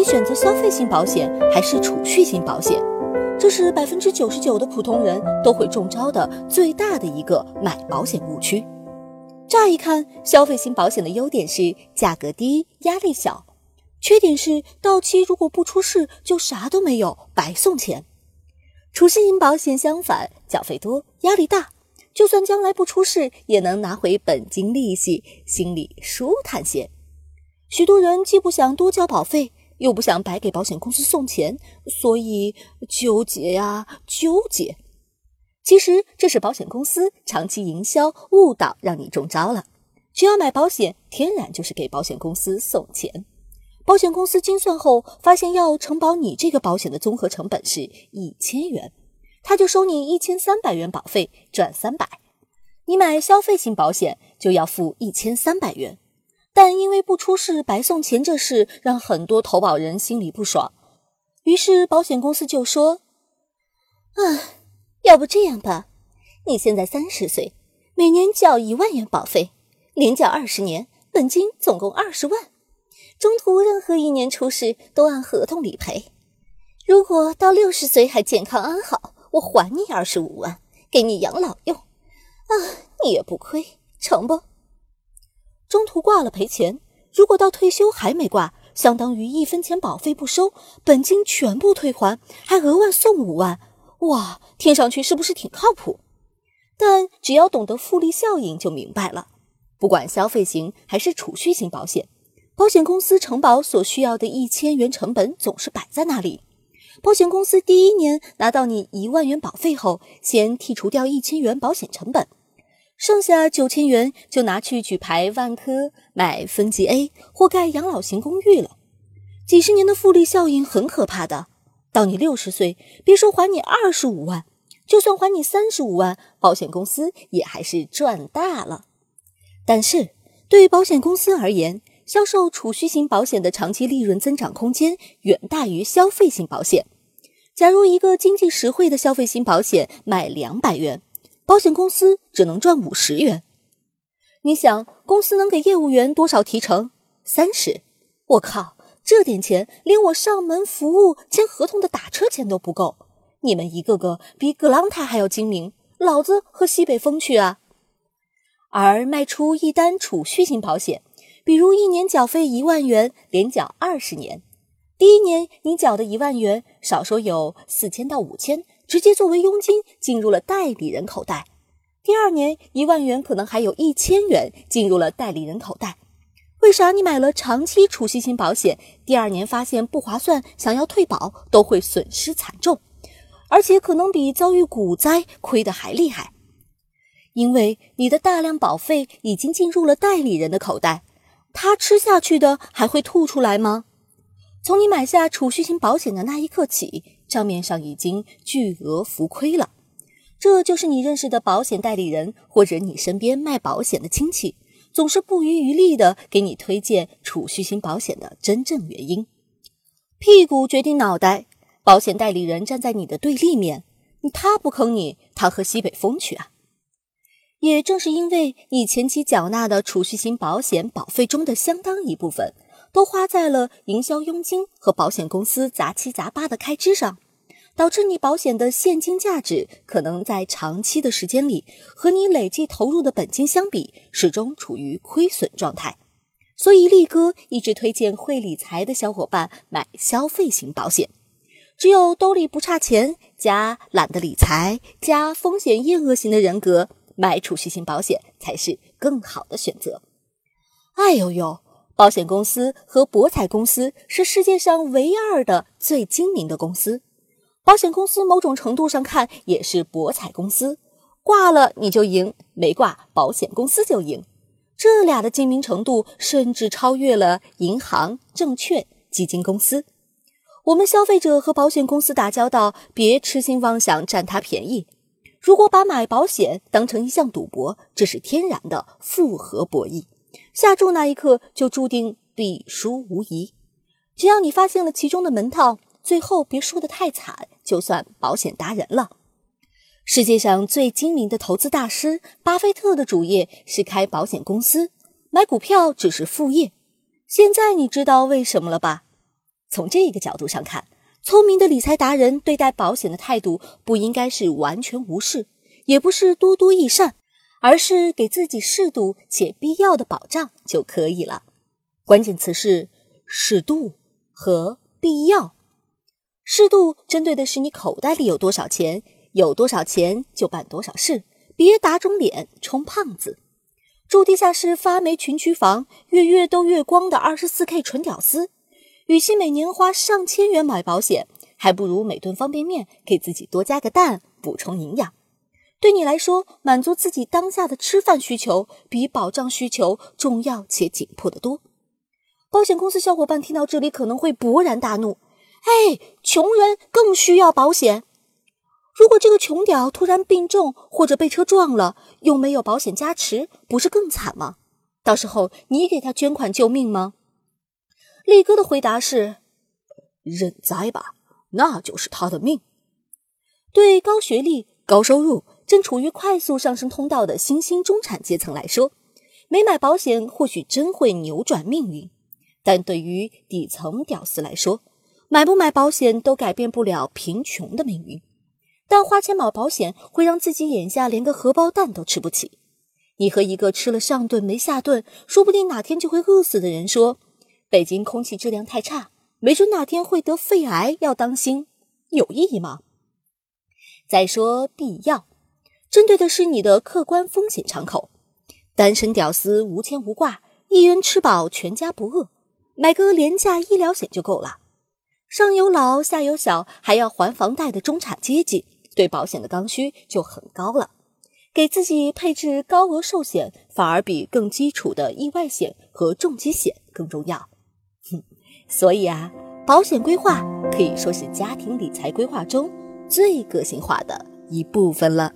底选择消费型保险还是储蓄型保险？这是百分之九十九的普通人都会中招的最大的一个买保险误区。乍一看，消费型保险的优点是价格低、压力小，缺点是到期如果不出事就啥都没有，白送钱。储蓄型保险相反，缴费多，压力大，就算将来不出事，也能拿回本金利息，心里舒坦些。许多人既不想多交保费。又不想白给保险公司送钱，所以纠结呀纠结。其实这是保险公司长期营销误导，让你中招了。只要买保险，天然就是给保险公司送钱。保险公司精算后发现，要承保你这个保险的综合成本是一千元，他就收你一千三百元保费，赚三百。你买消费型保险就要付一千三百元。但因为不出事白送钱这事，让很多投保人心里不爽。于是保险公司就说：“啊，要不这样吧，你现在三十岁，每年缴一万元保费，连缴二十年，本金总共二十万。中途任何一年出事都按合同理赔。如果到六十岁还健康安好，我还你二十五万，给你养老用。啊，你也不亏，成不？”中途挂了赔钱，如果到退休还没挂，相当于一分钱保费不收，本金全部退还，还额外送五万，哇，听上去是不是挺靠谱？但只要懂得复利效应，就明白了。不管消费型还是储蓄型保险，保险公司承保所需要的一千元成本总是摆在那里。保险公司第一年拿到你一万元保费后，先剔除掉一千元保险成本。剩下九千元就拿去举牌万科、买分级 A 或盖养老型公寓了。几十年的复利效应很可怕的。到你六十岁，别说还你二十五万，就算还你三十五万，保险公司也还是赚大了。但是，对于保险公司而言，销售储蓄型保险的长期利润增长空间远大于消费型保险。假如一个经济实惠的消费型保险卖两百元。保险公司只能赚五十元，你想公司能给业务员多少提成？三十。我靠，这点钱连我上门服务签合同的打车钱都不够。你们一个个比葛朗台还要精明，老子喝西北风去啊！而卖出一单储蓄型保险，比如一年缴费一万元，连缴二十年，第一年你缴的一万元，少说有四千到五千。直接作为佣金进入了代理人口袋，第二年一万元可能还有一千元进入了代理人口袋。为啥你买了长期储蓄型保险，第二年发现不划算，想要退保都会损失惨重，而且可能比遭遇股灾亏得还厉害？因为你的大量保费已经进入了代理人的口袋，他吃下去的还会吐出来吗？从你买下储蓄型保险的那一刻起，账面上已经巨额浮亏了。这就是你认识的保险代理人或者你身边卖保险的亲戚总是不遗余力的给你推荐储蓄型保险的真正原因。屁股决定脑袋，保险代理人站在你的对立面，他不坑你，他喝西北风去啊！也正是因为你前期缴纳的储蓄型保险保费中的相当一部分。都花在了营销佣金和保险公司杂七杂八的开支上，导致你保险的现金价值可能在长期的时间里和你累计投入的本金相比，始终处于亏损状态。所以力哥一直推荐会理财的小伙伴买消费型保险。只有兜里不差钱，加懒得理财，加风险厌恶型的人格，买储蓄型保险才是更好的选择。哎呦呦！保险公司和博彩公司是世界上唯二的最精明的公司。保险公司某种程度上看也是博彩公司，挂了你就赢，没挂保险公司就赢。这俩的精明程度甚至超越了银行、证券、基金公司。我们消费者和保险公司打交道，别痴心妄想占他便宜。如果把买保险当成一项赌博，这是天然的复合博弈。下注那一刻就注定必输无疑。只要你发现了其中的门道，最后别输得太惨，就算保险达人了。世界上最精明的投资大师巴菲特的主业是开保险公司，买股票只是副业。现在你知道为什么了吧？从这个角度上看，聪明的理财达人对待保险的态度不应该是完全无视，也不是多多益善，而是给自己适度且必要的保障就可以了。关键词是适度和必要。适度针对的是你口袋里有多少钱，有多少钱就办多少事，别打肿脸充胖子。住地下室发霉群区房，月月都月光的二十四 K 纯屌丝，与其每年花上千元买保险，还不如每顿方便面给自己多加个蛋，补充营养。对你来说，满足自己当下的吃饭需求，比保障需求重要且紧迫得多。保险公司小伙伴听到这里可能会勃然大怒：“哎，穷人更需要保险。如果这个穷屌突然病重或者被车撞了，又没有保险加持，不是更惨吗？到时候你给他捐款救命吗？”力哥的回答是：“认栽吧，那就是他的命。”对高学历、高收入、正处于快速上升通道的新兴中产阶层来说，没买保险或许真会扭转命运。但对于底层屌丝来说，买不买保险都改变不了贫穷的命运。但花钱买保险会让自己眼下连个荷包蛋都吃不起。你和一个吃了上顿没下顿，说不定哪天就会饿死的人说：“北京空气质量太差，没准哪天会得肺癌，要当心。”有意义吗？再说必要，针对的是你的客观风险敞口。单身屌丝无牵无挂，一人吃饱全家不饿。买个廉价医疗险就够了。上有老下有小还要还房贷的中产阶级，对保险的刚需就很高了。给自己配置高额寿险，反而比更基础的意外险和重疾险更重要。哼，所以啊，保险规划可以说是家庭理财规划中最个性化的一部分了。